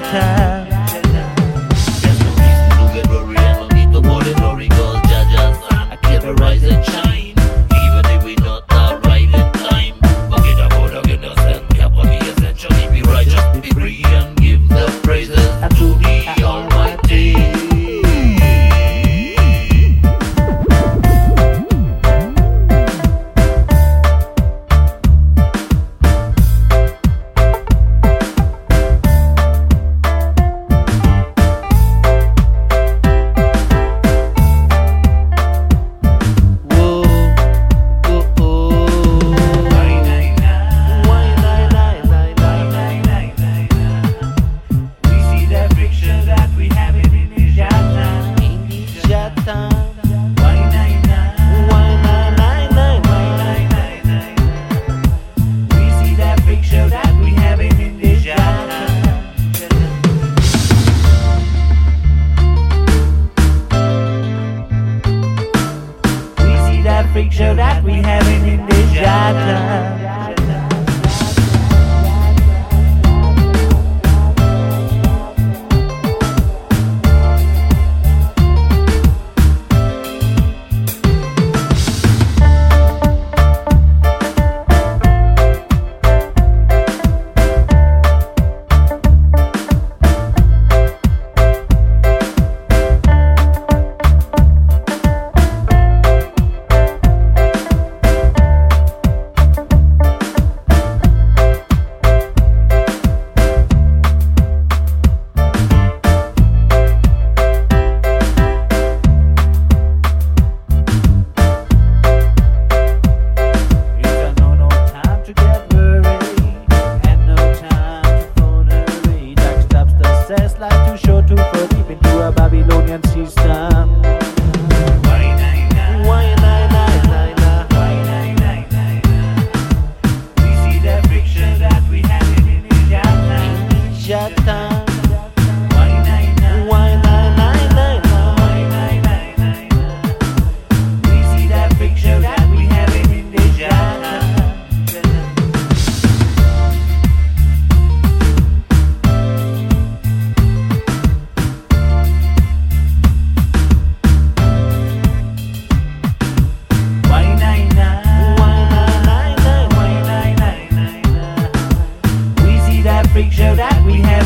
Jata. I keep a rising. picture that we having in this time. freak show that we have.